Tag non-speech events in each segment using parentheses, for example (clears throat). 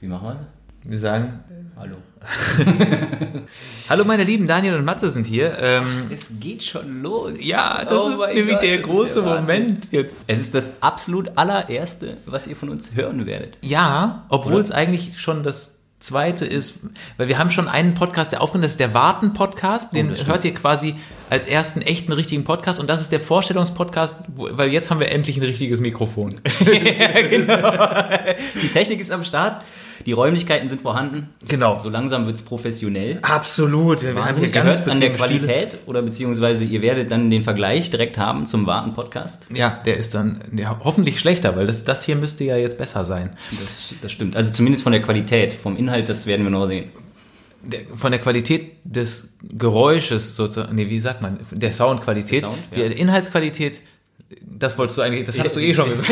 Wie machen wir es? Wir sagen, Hallo. (laughs) hallo meine Lieben, Daniel und Matze sind hier. Ähm, Es geht schon los. ja, das Oh ist nämlich Gott, der große ja. Moment jetzt. Es ist das absolut allererste, was ihr von uns hören werdet. Ja, obwohl Oder? es eigentlich schon das zweite ist, weil wir haben schon einen Podcast, der aufgenommen ist, das ist der Warten-Podcast, den Oh, hört ihr quasi als ersten echten richtigen Podcast. Und das ist der Vorstellungspodcast, weil jetzt haben wir endlich ein richtiges Mikrofon. (laughs) Die Technik ist am Start, die Räumlichkeiten sind vorhanden. Genau. So langsam wird es professionell. Absolut. Wir Wahnsinn, ihr hört an der bequeme Stühle. Qualität oder beziehungsweise ihr werdet dann den Vergleich direkt haben zum Warten-Podcast. Ja, der ist dann der, hoffentlich schlechter, weil das, das hier müsste ja jetzt besser sein. Das, das stimmt. Also zumindest von der Qualität. Vom Inhalt, das werden wir noch sehen. Von der Qualität des Geräusches sozusagen, nee, wie sagt man, der Soundqualität, Der Sound, die ja. Inhaltsqualität, das wolltest du eigentlich, das hast du eh schon (laughs) gesagt.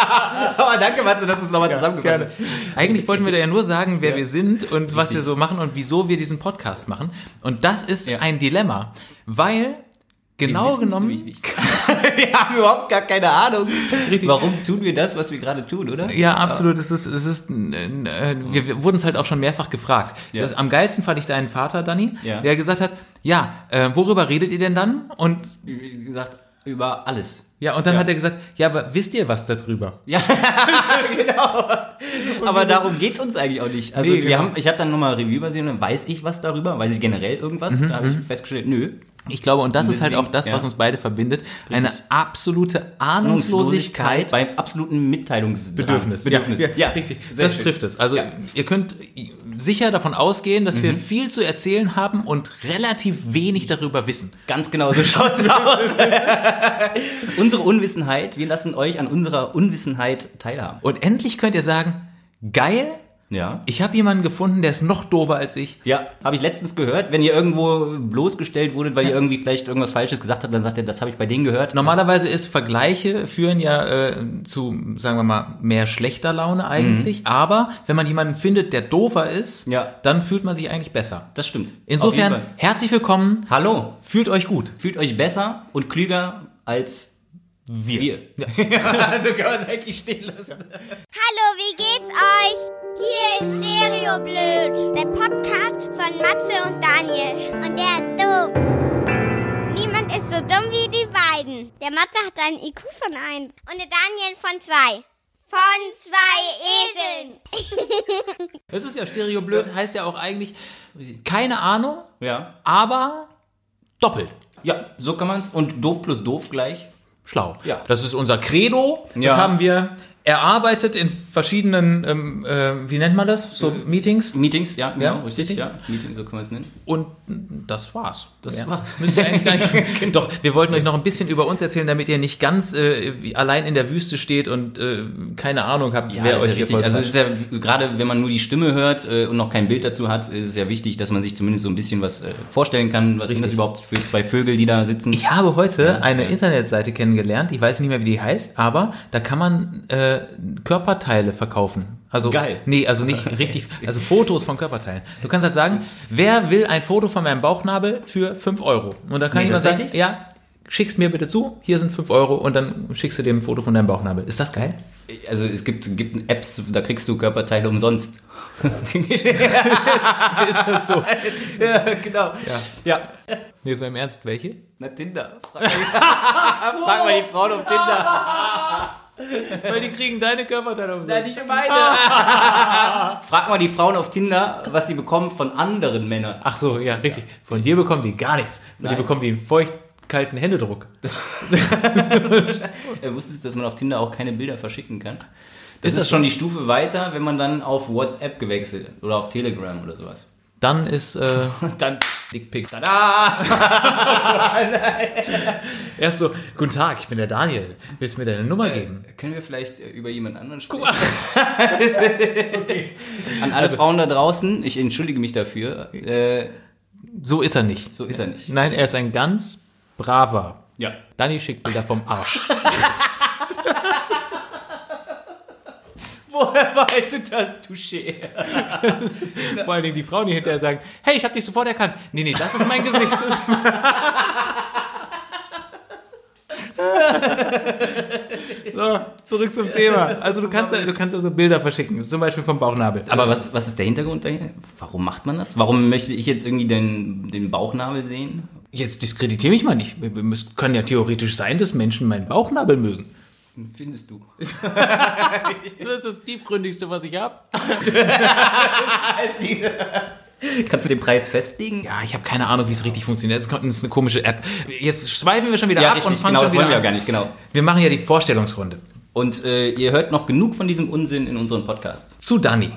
(laughs) Aber danke, Matze, dass du es nochmal zusammengefasst hast. Eigentlich wollten wir da ja nur sagen, wer Ja. wir sind und was wir so machen und wieso wir diesen Podcast machen. Und das ist Ja. ein Dilemma, weil genau genommen, (laughs) wir haben überhaupt gar keine Ahnung. Richtig. Warum tun wir das, was wir gerade tun, oder? ja, absolut, es ist, es ist, äh, wir, wir wurden es halt auch schon mehrfach gefragt. Ja. Das, am geilsten fand ich deinen Vater, Danny, Ja. der gesagt hat, ja, äh, worüber redet ihr denn dann? Und Wie gesagt, über alles. Ja, und dann Ja. hat er gesagt, ja, aber wisst ihr was darüber? Ja, (laughs) genau. Aber darum geht's uns eigentlich auch nicht. Also Nee, wir genau. haben, ich habe dann nochmal Revue übersehen, dann weiß ich was darüber, weiß ich generell irgendwas. Mhm, da habe ich festgestellt, nö. Ich glaube, und das Und ist halt auch das, was ja. uns beide verbindet, eine Richtig. absolute Ahnungslosigkeit beim absoluten Mitteilungsdrang. Bedürfnis. Bedürfnis. Ja, ja, richtig. Sehr das schön. trifft es. Also Ja. Mhm. ihr könnt sicher davon ausgehen, dass wir viel zu erzählen haben und relativ wenig darüber wissen. Ganz genau so schaut's (laughs) aus. (laughs) Unsere Unwissenheit, wir lassen euch an unserer Unwissenheit teilhaben. Und endlich könnt ihr sagen, geil, Ja. ich habe jemanden gefunden, der ist noch doofer als ich. Ja, habe ich letztens gehört, wenn ihr irgendwo bloßgestellt wurdet, weil ihr irgendwie vielleicht irgendwas Falsches gesagt habt, dann sagt ihr, das habe ich bei denen gehört. Normalerweise ist Vergleiche führen ja äh, zu, sagen wir mal, mehr schlechter Laune eigentlich. Aber wenn man jemanden findet, der doofer ist, Mhm. Ja. dann fühlt man sich eigentlich besser. Das stimmt. Insofern, herzlich willkommen, Hallo, fühlt euch gut. fühlt euch besser und klüger als Wir. wir. (laughs) also kann man es eigentlich stehen lassen. Hallo, wie geht's euch? Hier ist Stereo Blöd, der Podcast von Matze und Daniel. Und der ist doof. Niemand ist so dumm wie die beiden. Der Matze hat einen IQ von 1 und der Daniel von 2. Von zwei Eseln. (laughs) Das ist ja Stereoblöd, heißt ja auch eigentlich keine Ahnung, Ja. aber doppelt Ja, so kann man es. Und doof plus doof gleich. Schlau. Ja. Das ist unser Credo. Das Ja. haben wir erarbeitet in verschiedenen, ähm, äh, wie nennt man das? So Meetings. Meetings, ja, genau, Ja, richtig, richtig. ja. Meeting, so kann man es nennen. Und das war's. Das ja. war's. Müsst ihr eigentlich gar nicht. (laughs) (laughs) Doch, wir wollten euch noch ein bisschen über uns erzählen, damit ihr nicht ganz äh, allein in der Wüste steht und äh, keine Ahnung habt, Ja, wer das euch ist ja richtig. Also es ist ja gerade, wenn man nur die Stimme hört äh, und noch kein Bild dazu hat, ist es ja wichtig, dass man sich zumindest so ein bisschen was äh, vorstellen kann. Was sind das Richtig. überhaupt für zwei Vögel, die da sitzen? Ich habe heute eine. Internetseite kennengelernt, ich weiß nicht mehr, wie die heißt, aber da kann man äh, Körperteile verkaufen. Also, Geil. Nee, also nicht (laughs) richtig, also Fotos von Körperteilen. Du kannst halt sagen, wer will ein Foto von meinem Bauchnabel für 5 Euro? Und dann kann Nee, jemand sagen, ja, schick's mir bitte zu, hier sind 5 Euro und dann schickst du dem ein Foto von deinem Bauchnabel. Ist das geil? Also es gibt, gibt Apps, da kriegst du Körperteile umsonst. (laughs) Ist das so? (laughs) ja, genau. Ja. Nee, ist mal im Ernst, welche? Na, Tinder. Frag mal, die, frag mal die Frauen auf Tinder. (laughs) Weil die kriegen deine Körperteile umsonst. nicht meine. (laughs) frag mal die Frauen auf Tinder, was die bekommen von anderen Männern. Ach so, ja, richtig. Von dir bekommen die gar nichts. Von dir Nein. bekommen die einen feucht kalten Händedruck. (laughs) Wusstest du, dass man auf Tinder auch keine Bilder verschicken kann? Das Ist ist, das schon die Stufe weiter, wenn man dann auf WhatsApp gewechselt oder auf Telegram oder sowas. Dann ist äh, (laughs) dann, Dickpick. tada! (laughs) Erst so, guten Tag, ich bin der Daniel. Willst du mir deine Nummer geben? Können wir vielleicht äh, über jemand anderen sprechen? (laughs) An alle Frauen da draußen, ich entschuldige mich dafür. Äh, So ist er nicht. so ist er nicht. Nein, er ist ein ganz braver. Ja. Dani schickt Bilder vom Arsch. Woher weißt du das, Touché? (laughs) Vor allen Dingen die Frauen, die hinterher sagen, hey, ich habe dich sofort erkannt. Nee, nee, das ist mein Gesicht. (laughs) So, zurück zum Thema. Also du kannst, ja- du kannst also Bilder verschicken, zum Beispiel vom Bauchnabel. Aber was, was ist der Hintergrund dahinter? Warum macht man das? Warum möchte ich jetzt irgendwie den, den Bauchnabel sehen? Jetzt diskreditiere mich mal nicht. Müssen, können ja theoretisch sein, dass Menschen meinen Bauchnabel mögen. Findest du? (laughs) Das ist das tiefgründigste, was ich habe. Kannst du den Preis festlegen? Ja, ich habe keine Ahnung, wie es richtig funktioniert. Das ist eine komische App. Jetzt schweifen wir schon wieder Ja, ab richtig, und fangen genau, schon das wollen wir ja an. gar nicht, genau. Wir machen ja die Vorstellungsrunde. Und äh, ihr hört noch genug von diesem Unsinn in unseren Podcasts. Zu Dani.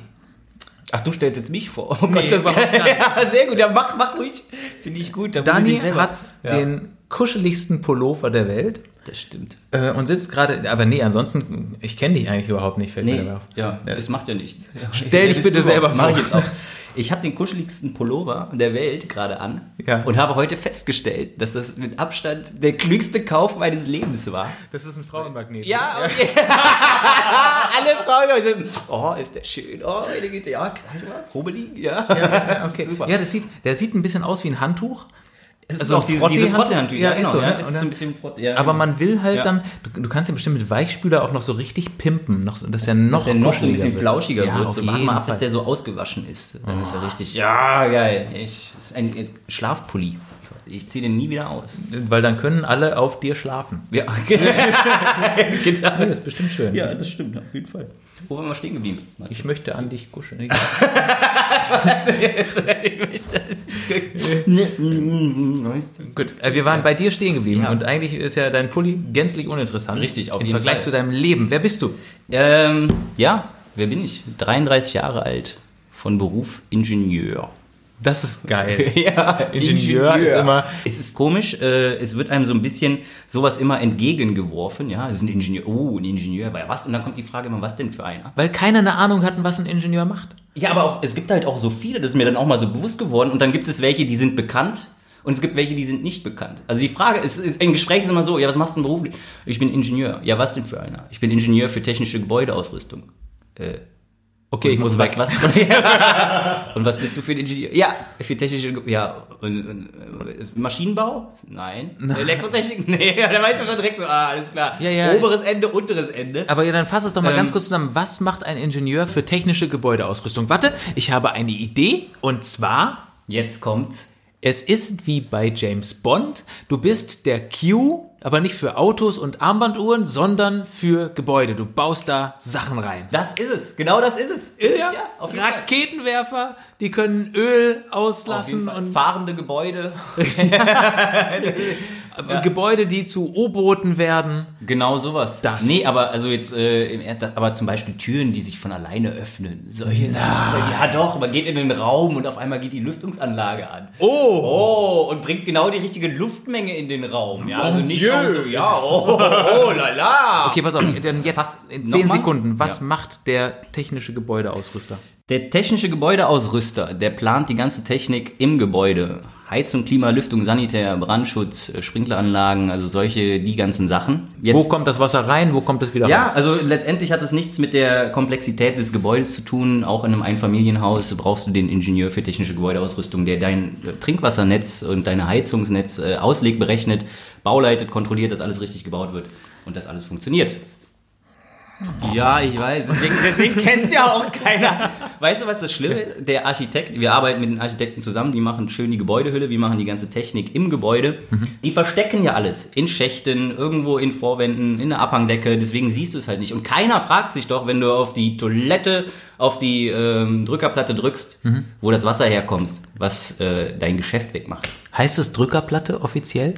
Ach, du stellst jetzt mich vor. Oh Nee, das nicht. (laughs) ja, sehr gut. Ja, mach, mach ruhig. Finde ich gut. Da muss ich Dani dich selber- hat ja. den kuscheligsten Pullover der Welt Das stimmt. äh, und sitzt gerade, aber nee, ansonsten, ich kenne dich eigentlich überhaupt nicht, fällt mir Nee, dabei auf. ja, das macht ja nichts. (laughs) Stell dich bitte selber Mach ich vor. jetzt auch. Ich habe den kuscheligsten Pullover der Welt gerade an Ja. und habe heute festgestellt, dass das mit Abstand der klügste Kauf meines Lebens war. Das ist ein Frauenmagnet. Ja, okay. (laughs) Alle Frauen sind, oh, ist der schön. Oh, der geht, ja, ich Probe liegen? Ja. Ja, (laughs) okay. Super. Ja, das sieht, der sieht ein bisschen aus wie ein Handtuch. Es ist Also auch ein diese, Frottee- diese Frottehandtücher. Ja, Ja, ist genau. so, ja, ne? ist so ein bisschen Frott, ja, Aber man will halt Ja. dann, du, du kannst ja bestimmt mit Weichspüler auch noch so richtig pimpen, noch, dass er dass noch, der noch so ein bisschen wird. flauschiger ja, wird. So, warte mal ab, bis der so ausgewaschen ist. Dann ist er richtig, ja, geil. Ich, das ist ein ist Schlafpulli. Ich ziehe den nie wieder aus. Weil dann können alle auf dir schlafen. Ja, (laughs) (laughs) genau. Ja, das ist bestimmt schön. ja, das stimmt, auf jeden Fall. Wo waren wir stehen geblieben? Ich möchte an dich kuscheln. (laughs) Gut, äh, wir waren bei dir stehen geblieben Ja. und eigentlich ist ja dein Pulli gänzlich uninteressant. Richtig, auf Im jeden Vergleich Fall. zu deinem Leben. Wer bist du? ähm, ja, wer bin ich? 33 Jahre alt, von Beruf Ingenieur. Das ist geil. (laughs) Ja, Ingenieur ist immer- Es ist komisch, äh, es wird einem so ein bisschen sowas immer entgegengeworfen. Ja, es ist ein Ingenieur. Oh, ein Ingenieur. Aber was? Und dann kommt die Frage immer, was denn für einer? Weil keiner eine Ahnung hatten, was ein Ingenieur macht. Ja, aber auch, es gibt halt auch so viele, das ist mir dann auch mal so bewusst geworden. Und dann gibt es welche, die sind bekannt. Und es gibt welche, die sind nicht bekannt. Also die Frage ist, ist ein Gespräch ist immer so, ja, was machst du denn beruflich? Ich bin Ingenieur. Ja, was denn für einer? Ich bin Ingenieur für technische Gebäudeausrüstung. Äh, Okay, ich muss was, weg. was? (laughs) (laughs) und was bist du für ein Ingenieur? Ja, für technische, ja, und, und, äh, Maschinenbau? Nein. (laughs) Elektrotechnik? Nee, da weißt du schon direkt so, ah, alles klar. Ja, ja. Oberes Ende, unteres Ende. Aber ja, dann fass es doch mal Ähm, ganz kurz zusammen. Was macht ein Ingenieur für technische Gebäudeausrüstung? Warte, ich habe eine Idee und zwar, Jetzt kommt's. Es ist wie bei James Bond. Du bist der Q, aber nicht für Autos und Armbanduhren, sondern für Gebäude. Du baust da Sachen rein. Das ist es. Genau das ist es. auf jeden Fall. Raketenwerfer, die können Öl auslassen und fahrende Gebäude. (laughs) (laughs) (laughs) äh, Gebäude, die zu U-Booten werden. Genau sowas. Das. Nee, aber also jetzt, äh, aber zum Beispiel Türen, die sich von alleine öffnen. Solche Sachen. Ja doch, man geht in den Raum und auf einmal geht die Lüftungsanlage an. Oh! Oh, und bringt genau die richtige Luftmenge in den Raum. Ja, also Mon nicht so, ja, oh, oh, oh la la. Okay, pass auf, dann jetzt in 10 Nochmal? Sekunden. Was Ja. macht der technische Gebäudeausrüster? Der technische Gebäudeausrüster, der plant die ganze Technik im Gebäude. Heizung, Klima, Lüftung, Sanitär, Brandschutz, äh, Sprinkleranlagen, also solche, die ganzen Sachen. Jetzt, Wo kommt das Wasser rein? Wo kommt es wieder Ja, raus? also letztendlich hat es nichts mit der Komplexität des Gebäudes zu tun. Auch in einem Einfamilienhaus brauchst du den Ingenieur für technische Gebäudeausrüstung, der dein äh, Trinkwassernetz und deine Heizungsnetz äh, auslegt, berechnet, bauleitet, kontrolliert, dass alles richtig gebaut wird und dass alles funktioniert. Ja, ich weiß. Deswegen, deswegen kennt es ja auch keiner. Weißt du, was das Schlimme ist? Der Architekt, wir arbeiten mit den Architekten zusammen, die machen schön die Gebäudehülle, wir machen die ganze Technik im Gebäude. Die verstecken ja alles. In Schächten, irgendwo in Vorwänden, in der Abhangdecke. Deswegen siehst du es halt nicht. Und keiner fragt sich doch, wenn du auf die Toilette, auf die ähm, Drückerplatte drückst, wo das Wasser herkommt, was äh, dein Geschäft wegmacht. Heißt es Drückerplatte offiziell?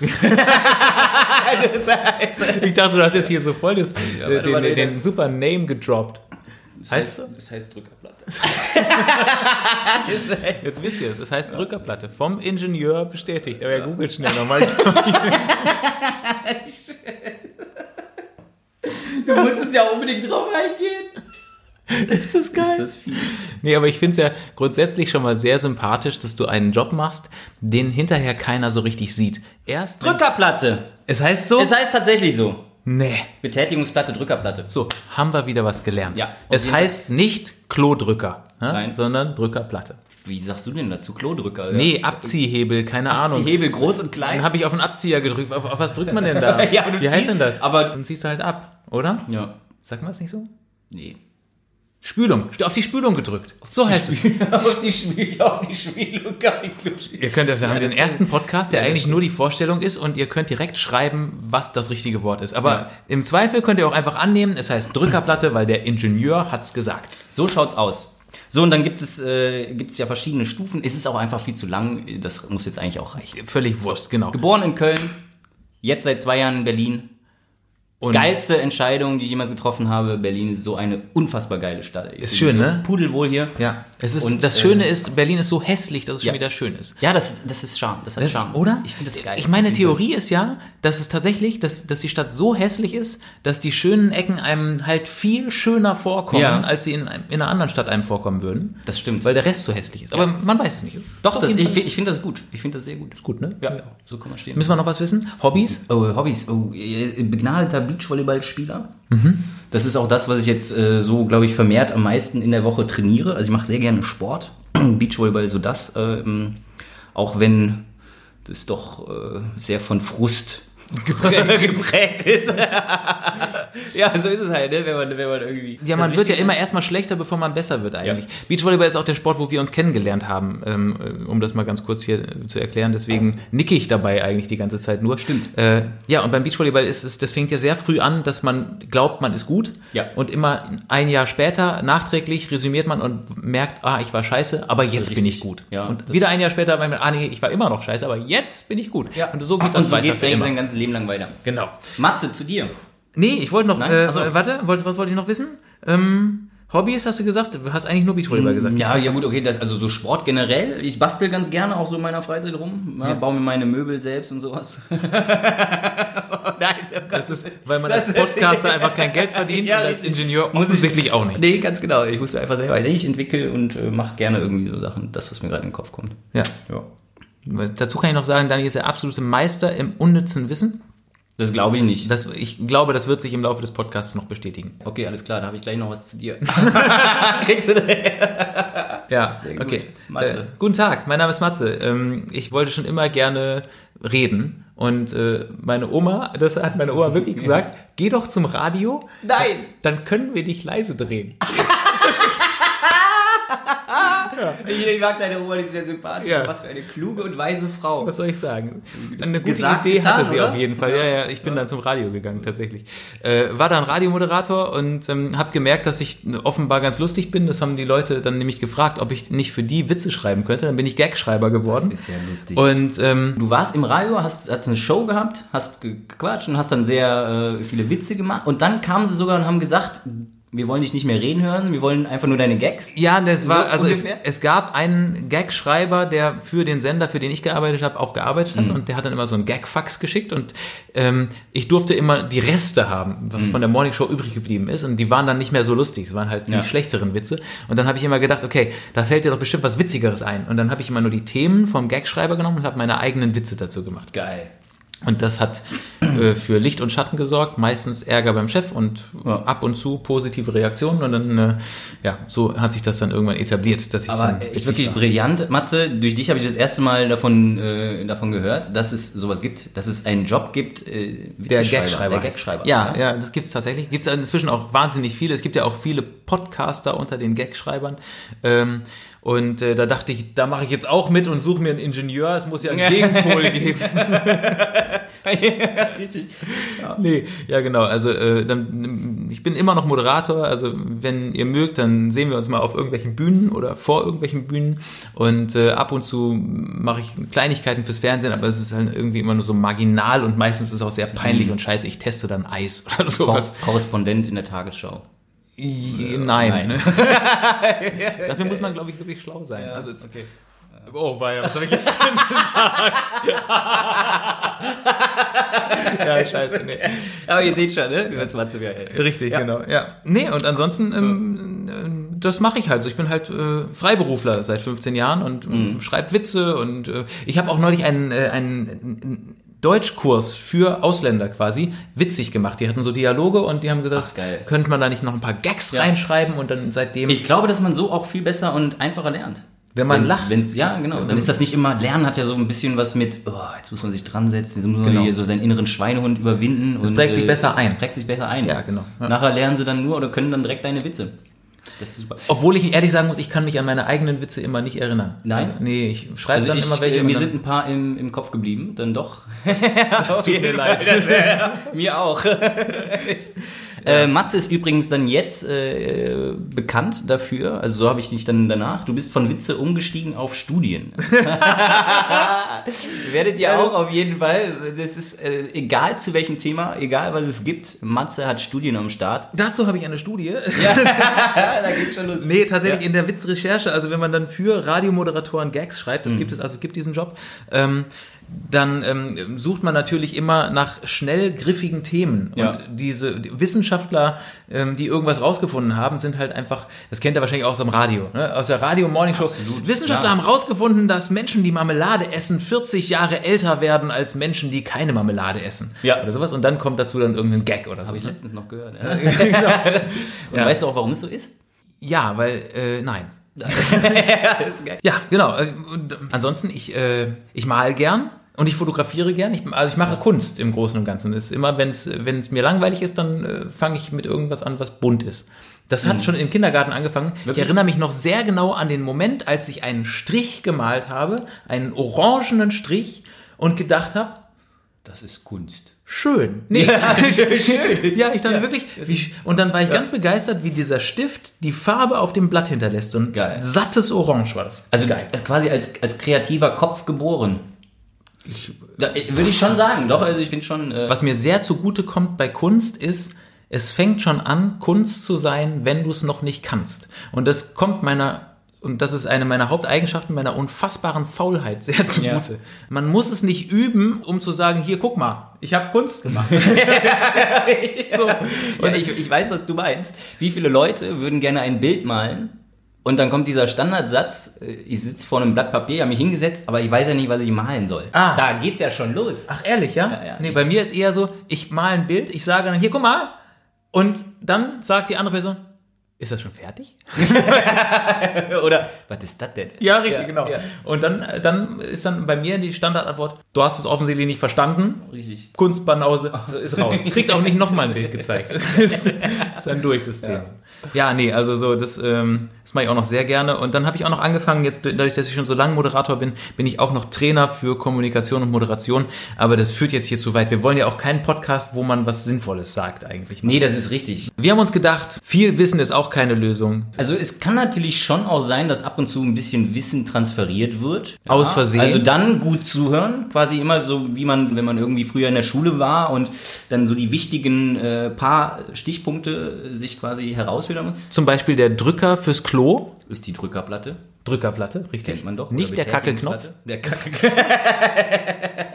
(laughs) Ich dachte, du hast jetzt hier so voll das, warte, den, warte, den, super Name gedroppt. Heißt so? Das heißt Drückerplatte. (laughs) Jetzt wisst ihr es. Es heißt Drückerplatte. Vom Ingenieur bestätigt. Aber er googelt schnell nochmal. (laughs) Du musstest ja unbedingt drauf eingehen. (laughs) Ist das geil? Das ist fies. Nee, aber ich finde es ja grundsätzlich schon mal sehr sympathisch, dass du einen Job machst, den hinterher keiner so richtig sieht. Erst. Drückerplatte. Es heißt so? Es heißt tatsächlich so. nee. Betätigungsplatte, Drückerplatte. So, haben wir wieder was gelernt. Ja, es heißt nicht Klodrücker, ne? Sondern Drückerplatte. Wie sagst du denn dazu? Klodrücker? Nee, Abziehhebel, keine Ahnung. Abziehhebel, groß und Dann klein. habe ich auf den Abzieher gedrückt. Auf, auf was drückt man denn da? (laughs) Ja, du Wie heißt ziehst- denn das? aber- dann ziehst du halt ab, oder? Ja. Sagt man das nicht so? Nee. Spülung. Auf die Spülung gedrückt. So heißt es. (laughs) auf die Spiel, auf die Spielung, auf die Klutsch. Ihr könnt, wir haben das den ersten Podcast, der Ja, eigentlich nur die Vorstellung ist und ihr könnt direkt schreiben, was das richtige Wort ist. Aber Ja. im Zweifel könnt ihr auch einfach annehmen, es heißt Drückerplatte, weil der Ingenieur hat's gesagt. So schaut's aus. So, und dann gibt es, äh, gibt es ja verschiedene Stufen. Es ist auch einfach viel zu lang. Das muss jetzt eigentlich auch reichen. Völlig Wurst, genau. Geboren in Köln, jetzt seit zwei Jahren in Berlin. Und Geilste Entscheidung, die ich jemals getroffen habe. Berlin ist so eine unfassbar geile Stadt. Ich Ist schön, so ne? Pudelwohl hier. ja, es ist, Und, das äh, Schöne ist, Berlin ist so hässlich, dass es ja. schon wieder schön ist. Ja, das ist, das ist Charme. Das hat Das, Charme. oder? Ich finde das geil. Ich meine Theorie ist ja, dass es tatsächlich, dass, dass die Stadt so hässlich ist, dass die schönen Ecken einem halt viel schöner vorkommen, Ja. als sie in, in einer anderen Stadt einem vorkommen würden. Das stimmt. Weil der Rest so hässlich ist. Aber man weiß es nicht. Doch, das, ich, ich finde das gut. Ich finde das sehr gut. ist gut, ne? Ja, so kann man stehen. Müssen wir noch was wissen? Hobbys? Oh, Hobbys. Oh, begnadeter Beachvolleyballspieler. Mhm. Das ist auch das, was ich jetzt äh, so, glaube ich, vermehrt am meisten in der Woche trainiere. Also ich mache sehr gerne Sport. (clears throat) Beachvolleyball ist so das, ähm, auch wenn das doch äh, sehr von Frust (laughs) geprägt ist. (laughs) (laughs) ja, so ist es halt, ne? wenn, man, wenn man irgendwie... Ja, man wird ja immer erstmal schlechter, bevor man besser wird eigentlich. Ja. Beachvolleyball ist auch der Sport, wo wir uns kennengelernt haben, ähm, äh, um das mal ganz kurz hier äh, zu erklären. Deswegen nicke ich dabei eigentlich die ganze Zeit nur. Stimmt. Äh, ja, und beim Beachvolleyball ist es, das fängt ja sehr früh an, dass man glaubt, man ist gut. Ja. Und immer ein Jahr später, nachträglich, resümiert man und merkt, ah, ich war scheiße, aber jetzt bin Richtig. ich gut. Ja, und wieder ein Jahr später, man, ah, nee, ich war immer noch scheiße, aber jetzt bin ich gut. Und so geht Und das so weiter geht es für eigentlich sein ganzes Leben lang weiter. Genau. Matze, zu dir. Nee, ich wollte noch, äh, so. warte, was, was wollte ich noch wissen? Ähm, Hobbys hast du gesagt? Du hast eigentlich nur Beachvolleyball gesagt. Ja, ja gut, okay, das, also so Sport generell. Ich bastel ganz gerne auch so in meiner Freizeit rum. Ja, Ja. Baue mir meine Möbel selbst und sowas. (laughs) Nein, oh. Das ist, weil man Das als Podcaster einfach kein Geld verdient Ja, und als. Ingenieur Muss ich- offensichtlich auch nicht. Nee, ganz genau. Ich muss einfach selber, ich entwickle und äh, mache gerne irgendwie so Sachen, das, was mir gerade in den Kopf kommt. Ja. Ja. Dazu kann ich noch sagen, Daniel ist der absolute Meister im unnützen Wissen. Das glaube ich nicht. Das, ich glaube, das wird sich im Laufe des Podcasts noch bestätigen. Okay, alles klar, da habe ich gleich noch was zu dir. (laughs) (laughs) Kriegst du das? Ja, Sehr gut. okay. Matze. Äh, guten Tag, mein Name ist Matze. Ähm, ich wollte schon immer gerne reden. Und äh, meine Oma, das hat meine Oma wirklich gesagt, (laughs) geh doch zum Radio. Nein! Dann können wir dich leise drehen. Ich, ich mag deine Oma, die ist sehr sympathisch. Ja. Was für eine kluge und weise Frau. Was soll ich sagen? Eine gute Gesagt, Idee getan, hatte sie oder? auf jeden Fall. Ja, ja, ich bin dann zum Radio gegangen tatsächlich. Äh, war dann Radiomoderator und ähm, habe gemerkt, dass ich offenbar ganz lustig bin. Das haben die Leute dann nämlich gefragt, ob ich nicht für die Witze schreiben könnte. Dann bin ich Gagschreiber geworden. Das ist ja lustig. Und ähm, Du warst im Radio, hast, hast eine Show gehabt, hast gequatscht und hast dann sehr äh, viele Witze gemacht. Und dann kamen sie sogar und haben gesagt, wir wollen dich nicht mehr reden hören, wir wollen einfach nur deine Gags. Ja, das war, So also es, es gab einen Gag-Schreiber, der für den Sender, für den ich gearbeitet habe, auch gearbeitet Mhm. hat und der hat dann immer so einen Gag-Fax geschickt und ähm, ich durfte immer die Reste haben, was Mhm. von der Morning Show übrig geblieben ist und die waren dann nicht mehr so lustig, es waren halt die Ja. schlechteren Witze und dann habe ich immer gedacht, okay, da fällt dir doch bestimmt was Witzigeres ein und dann habe ich immer nur die Themen vom Gag-Schreiber genommen und habe meine eigenen Witze dazu gemacht. Geil. Und das hat äh, für Licht und Schatten gesorgt, meistens Ärger beim Chef und Ja. ab und zu positive Reaktionen. Und dann, äh, ja, so hat sich das dann irgendwann etabliert, dass ich Aber witzig wirklich war. brillant. Matze, durch dich habe ich das erste Mal davon, äh, davon gehört, dass es sowas gibt, dass es einen Job gibt, äh, Der Gagschreiber. Der. Gagschreiber. Ja, ja, das gibt's tatsächlich. Gibt's inzwischen auch wahnsinnig viele. Es gibt ja auch viele Podcaster unter den Gagschreibern. Ähm, und äh, da dachte ich, da mache ich jetzt auch mit und suche mir einen Ingenieur. Es muss ja einen Gegenpol (laughs) geben. Richtig. Nee, ja genau. Also äh, dann, ich bin immer noch Moderator. Also wenn ihr mögt, dann sehen wir uns mal auf irgendwelchen Bühnen oder vor irgendwelchen Bühnen. Und äh, ab und zu mache ich Kleinigkeiten fürs Fernsehen, aber es ist halt irgendwie immer nur so marginal und meistens ist es auch sehr peinlich und scheiße. Ich teste dann Eis oder sowas. Korrespondent in der Tagesschau. I- Nein. nein. (laughs) Dafür muss man, glaube ich, wirklich schlau sein. Ja, also jetzt, okay. Oh, weia, was habe ich jetzt denn gesagt? (laughs) ja, scheiße, nee. Aber ihr seht schon, ne? Wie was Matze mir hält. Richtig, Ja. genau. Ja. Nee, und ansonsten, ähm, äh, das mache ich halt so. Ich bin halt äh, Freiberufler seit 15 Jahren und ähm, schreibe Witze und äh, ich habe auch neulich einen, äh, einen Deutschkurs für Ausländer quasi witzig gemacht. Die hatten so Dialoge und die haben gesagt, Ach, könnte man da nicht noch ein paar Gags Ja. reinschreiben und dann seitdem Ich glaube, dass man so auch viel besser und einfacher lernt. Wenn man Wenn's- lacht. Wenn's, ja, genau. Dann ist das nicht immer, Lernen hat ja so ein bisschen was mit, oh, jetzt muss man sich dran setzen, jetzt muss man Genau. hier so seinen inneren Schweinehund überwinden. Es prägt sich besser ein. Es prägt sich besser ein. Ja, genau. Ja. Nachher lernen sie dann nur oder können dann direkt deine Witze. Das ist super. Obwohl ich ehrlich sagen muss, ich kann mich an meine eigenen Witze immer nicht erinnern. Nein? Also, nee, ich schreibe Also dann ich, immer welche. äh, mir sind ein paar im, im Kopf geblieben, dann doch. das tut (laughs) mir leid. Mir auch. (laughs) äh, Matze ist übrigens dann jetzt äh, bekannt dafür, also so habe ich dich dann danach, du bist von Witze umgestiegen auf Studien. (laughs) (laughs) Werdet ihr auch auf jeden Fall, das ist äh, egal zu welchem Thema, egal was es gibt, Matze hat Studien am Start. Dazu habe ich eine Studie. (laughs) da geht's schon los. Nee, tatsächlich Ja. in der Witzrecherche, also wenn man dann für Radiomoderatoren Gags schreibt, Mhm. das gibt es, also es gibt diesen Job, ähm, dann ähm, sucht man natürlich immer nach schnell griffigen Themen. Ja. Und diese die Wissenschaftler, ähm, die irgendwas rausgefunden haben, sind halt einfach, das kennt ihr wahrscheinlich auch aus dem Radio, ne? aus der Radio Morning Show. Wissenschaftler klar. haben rausgefunden, dass Menschen, die Marmelade essen, 40 Jahre älter werden als Menschen, die keine Marmelade essen. Ja. Oder sowas. Und dann kommt dazu dann irgendein Gag oder so. Habe ich ne? letztens noch gehört. Ja. Das- (laughs) Und Ja. weißt du auch, warum es so ist? Ja, weil, äh, nein. (laughs) Ja, genau. Also, Und ansonsten, ich, äh, ich mal gern und ich fotografiere gern. Ich, also ich mache Kunst im Großen und Ganzen. Das ist immer, wenn es wenn es mir langweilig ist, dann äh, fange ich mit irgendwas an, was bunt ist. Das hat schon im Kindergarten angefangen. Ich Wirklich? erinnere mich noch sehr genau an den Moment, als ich einen Strich gemalt habe, einen orangenen Strich und gedacht habe, Das ist Kunst. schön. Nee, (laughs) schön, (laughs) schön. ja, ich dann wirklich, wie, und dann war ich ganz begeistert, wie dieser Stift die Farbe auf dem Blatt hinterlässt. So ein Geil. sattes Orange war das. Also als quasi als, als kreativer Kopf geboren. Da, äh, würde ich schon sagen, doch, also ich finde schon. Äh, Was mir sehr zugute kommt bei Kunst ist, es fängt schon an, Kunst zu sein, wenn du es noch nicht kannst. Und das kommt meiner, und das ist eine meiner Haupteigenschaften, meiner unfassbaren Faulheit sehr zugute. Man muss es nicht üben, um zu sagen, hier, guck mal, ich habe Kunst gemacht. (laughs) so. Und ich, ich weiß, was du meinst. Wie viele Leute würden gerne ein Bild malen? Und dann kommt dieser Standardsatz, äh, ich sitze vor einem Blatt Papier, habe mich hingesetzt, aber ich weiß ja nicht, was ich malen soll. Ah. Da geht's ja schon los. Ach, ehrlich, ja? Ja, ja. Nee, bei mir ist eher so, ich male ein Bild, ich sage dann, hier, guck mal, und dann sagt die andere Person, ist das schon fertig? (laughs) Oder, was ist das denn? Ja, richtig, Ja, genau. ja. Und dann, äh, dann ist dann bei mir die Standardantwort, du hast es offensichtlich nicht verstanden. Richtig. Kunstbanause (laughs) ist raus. Kriegt auch nicht nochmal ein Bild gezeigt. ist, (laughs) ist dann durch das Thema. Ja, nee, also so, das, ähm, das mache ich auch noch sehr gerne. Und dann habe ich auch noch angefangen, jetzt dadurch, dass ich schon so lange Moderator bin, bin ich auch noch Trainer für Kommunikation und Moderation. Aber das führt jetzt hier zu weit. Wir wollen ja auch keinen Podcast, wo man was Sinnvolles sagt eigentlich. Nee, das ist richtig. Wir haben uns gedacht, viel Wissen ist auch keine Lösung. Also es kann natürlich schon auch sein, dass ab und zu ein bisschen Wissen transferiert wird. Aus Versehen. Also dann gut zuhören, quasi immer so, wie man, wenn man irgendwie früher in der Schule war und dann so die wichtigen äh, paar Stichpunkte sich quasi herausfiltern muss. Zum Beispiel der Drücker fürs Klo. Ist die Drückerplatte. Drückerplatte, richtig. Kennt man doch. Nicht der Kackelknopf. Der Kackelknopf. (laughs)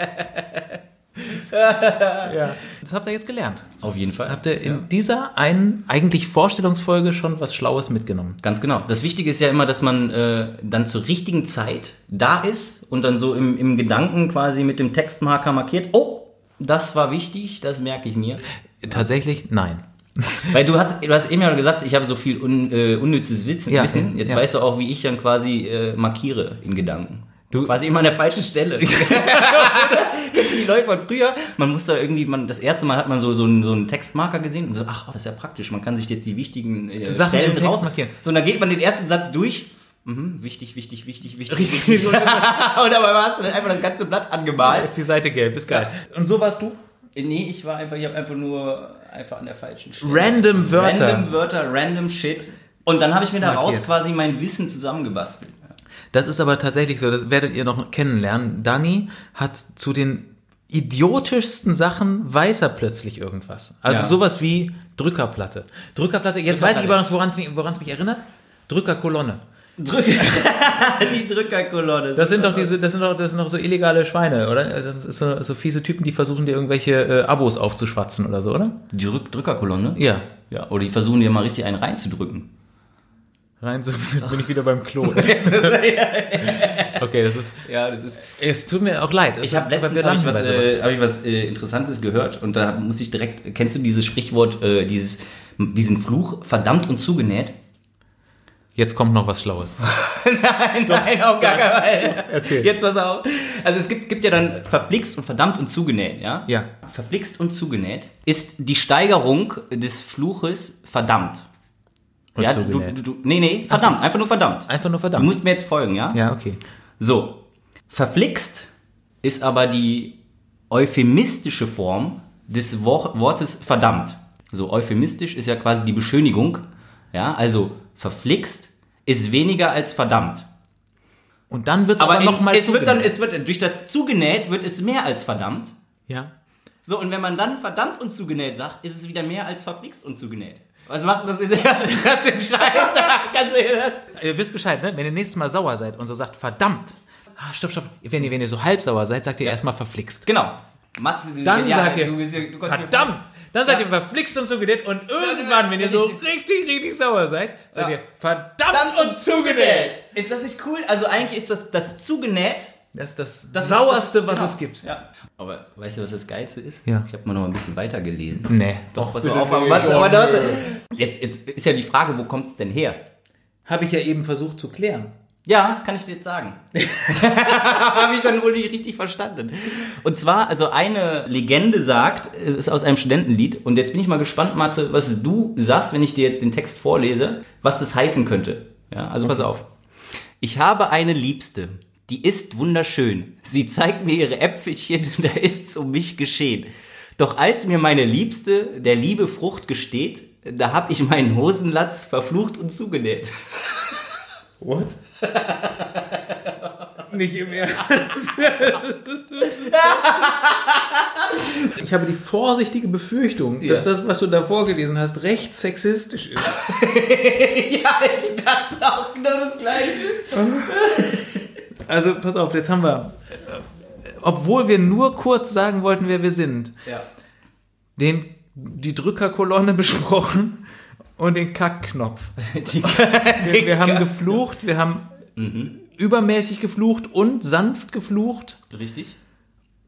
Ja. Das habt ihr jetzt gelernt. Auf jeden Fall. Habt ihr in dieser einen eigentlich Vorstellungsfolge schon was Schlaues mitgenommen? Ganz genau. Das Wichtige ist ja immer, dass man äh, dann zur richtigen Zeit da ist und dann so im, im Gedanken quasi mit dem Textmarker markiert, oh, das war wichtig, das merke ich mir. Tatsächlich nein. Weil du hast, du hast eben ja gesagt, ich habe so viel un, äh, unnützes Wissen. Ja. Jetzt ja. weißt du auch, wie ich dann quasi äh, markiere in Gedanken. Du quasi immer an der falschen Stelle. (laughs) Kennst du die Leute von früher? Man muss da irgendwie, man, das erste Mal hat man so, so, einen, so einen Textmarker gesehen und so, ach, oh, das ist ja praktisch. Man kann sich jetzt die wichtigen äh, Sachen Stellen raus- markieren. So, und dann geht man den ersten Satz durch. Mhm, wichtig, wichtig, wichtig, wichtig. wichtig. (laughs) (laughs) und dabei hast du dann einfach das ganze Blatt angemalt. Ist die Seite gelb, ist geil. Und so warst du? Nee, ich war einfach, ich habe einfach nur einfach an der falschen Stelle. Random Wörter. Random Wörter, random Shit. Und dann habe ich mir daraus Markiert. quasi mein Wissen zusammengebastelt. Das ist aber tatsächlich so, das werdet ihr noch kennenlernen. Dani hat zu den idiotischsten Sachen weiß er plötzlich irgendwas. Also Ja. sowas wie Drückerplatte. Drückerplatte, jetzt weiß ich übrigens, woran es mich, woran es mich erinnert. Drückerkolonne. Drücker. (laughs) die Drückerkolonne. Das sind doch diese, das sind doch, das sind doch so illegale Schweine, oder? Das ist so, so fiese Typen, die versuchen dir irgendwelche äh, Abos aufzuschwatzen oder so, oder? Die Drück Drückerkolonne? Ja. Ja, oder die versuchen dir mal richtig einen reinzudrücken. Rein, so (laughs) bin ich wieder beim Klo. (laughs) okay, das ist, Ja, das ist. es tut mir auch leid. Ich habe letztens hab ich was, äh, hab ich was äh, Interessantes gehört und da muss ich direkt. Kennst du dieses Sprichwort, äh, dieses, diesen Fluch verdammt und zugenäht? Jetzt kommt noch was Schlaues. (laughs) nein, nein, auf gar keinen Fall. Erzähl. Jetzt pass auf. Also es gibt, gibt ja dann verflixt und verdammt und zugenäht, ja? Ja. Verflixt und zugenäht ist die Steigerung des Fluches verdammt. Und ja, du, zugenäht. du, du, nee, nee, verdammt, einfach nur verdammt. Einfach nur Du verdammt. musst mir jetzt folgen, ja? ja, okay. So. Verflixt ist aber die euphemistische Form des Wor Wortes verdammt. So, euphemistisch ist ja quasi die Beschönigung. Ja, also verflixt ist weniger als verdammt. Und dann wird's aber, Aber, noch mal es wird dann, zugenäht. es wird durch das zugenäht wird es mehr als verdammt. Ja. So, und wenn man dann verdammt und zugenäht sagt, ist es wieder mehr als verflixt und zugenäht. Was macht das, (laughs) das für ein Scheiß? Kannst du dir das? Ihr wisst Bescheid, ne? Wenn ihr nächstes Mal sauer seid und so sagt, verdammt. Ah, stopp, stopp. Wenn ihr, wenn ihr so halb sauer seid, sagt ihr erstmal verflixt. Genau. Matze, du, Dann ja, sagt ihr, du, bist ja- du verdammt. Dann seid Ja. ihr verflixt und zugenäht und irgendwann, wenn ihr so richtig, richtig sauer seid, Ja. ihr, verdammt Verdammt und zugenäht. Ist das nicht cool? Also eigentlich ist das, das zugenäht Das ist das, das ist sauerste, das, was genau. es gibt. Ja. Aber weißt du, was das Geilste ist? Ja. Ich habe mal noch ein bisschen weiter gelesen. Nee. Doch, bitte auf, aber, Oh, aber warte. Jetzt, jetzt ist ja die Frage, wo kommt's denn her? Habe ich ja eben versucht zu klären. Ja, kann ich dir jetzt sagen. (laughs) Habe ich dann wohl nicht richtig verstanden. Und zwar, also eine Legende sagt, es ist aus einem Studentenlied. Und jetzt bin ich mal gespannt, Matze, was du sagst, wenn ich dir jetzt den Text vorlese, was das heißen könnte. Ja, also pass auf. Ich habe eine Liebste, die ist wunderschön. Sie zeigt mir ihre Äpfelchen, (laughs) da ist's um mich geschehen. Doch als mir meine Liebste der liebe Frucht gesteht, da hab ich meinen Hosenlatz verflucht und zugenäht. What? Nicht im Ernst. ich habe die vorsichtige Befürchtung, dass Ja. das, was du da vorgelesen hast, recht sexistisch ist. (laughs) Ja, ich dachte auch genau das Gleiche. Also, pass auf, jetzt haben wir, äh, obwohl wir nur kurz sagen wollten, wer wir sind, Ja. den, die Drückerkolonne (laughs) besprochen und den Kackknopf. (laughs) Die, Wir, wir haben geflucht, wir haben Mhm. übermäßig geflucht und sanft geflucht Richtig?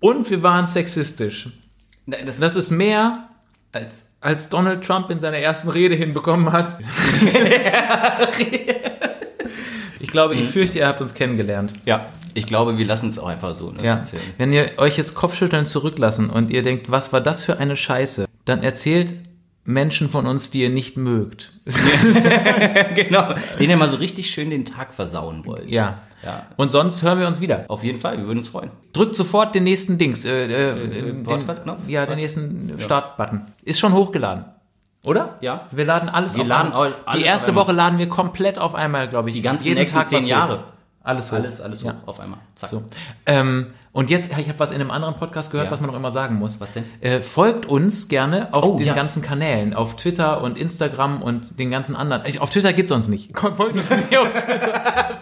und wir waren sexistisch. Na, Das, Das ist mehr, als. als Donald Trump in seiner ersten Rede hinbekommen hat. (laughs) ich glaube, ich fürchte, ihr habt uns kennengelernt. Ja, ich glaube, wir lassen es auch einfach so. Ne? Ja. Wenn ihr euch jetzt Kopfschütteln zurücklassen und ihr denkt, was war das für eine Scheiße, dann erzählt Menschen von uns, die ihr nicht mögt. (laughs) genau. Den ihr mal so richtig schön den Tag versauen wollt. ja. Ja. Und sonst hören wir uns wieder. Auf jeden Fall, wir würden uns freuen. Drückt sofort den nächsten Dings. Äh, äh, den, Podcast-Knopf? Ja, den nächsten Start-Button. Ist schon hochgeladen. Oder? Ja. Wir laden alles Wir auf laden alles Die erste. Woche laden wir komplett auf einmal, glaube ich. Die ganzen Jeden nächsten Tag zehn Jahre. Alles hoch. Alles, alles hoch Ja. auf einmal. Zack. So. Ähm, und jetzt, ich habe was in einem anderen Podcast gehört, Ja. was man noch immer sagen muss. Was denn? Äh, folgt uns gerne auf Oh, den ja. ganzen Kanälen, auf Twitter und Instagram und den ganzen anderen. Ich, auf Twitter gibt's uns nicht. (laughs) Folgt uns nicht auf Twitter.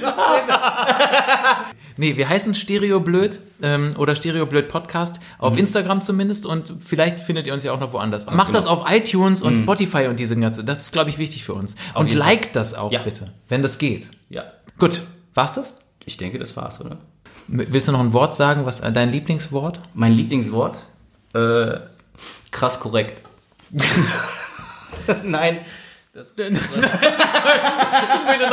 (laughs) nee, wir heißen Stereoblöd ähm, oder Stereoblöd Podcast, auf Instagram zumindest und vielleicht findet ihr uns ja auch noch woanders. Macht genau. das auf iTunes und Spotify und diese ganze, das ist, glaube ich, wichtig für uns. und jeden liked das auch Ja. bitte, wenn das geht. Ja. Gut, war's das? Ich denke, das war's, oder? Willst du noch ein Wort sagen, was äh, dein Lieblingswort? Mein Lieblingswort? Äh, krass korrekt. (laughs) Nein. Das, (laughs) noch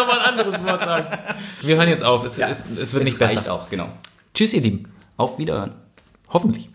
mal ein anderes Wort sagen. Wir hören jetzt auf. Es, es, es wird nicht reicht besser. auch, genau. Tschüss, ihr Lieben. Auf Wiederhören. Hoffentlich.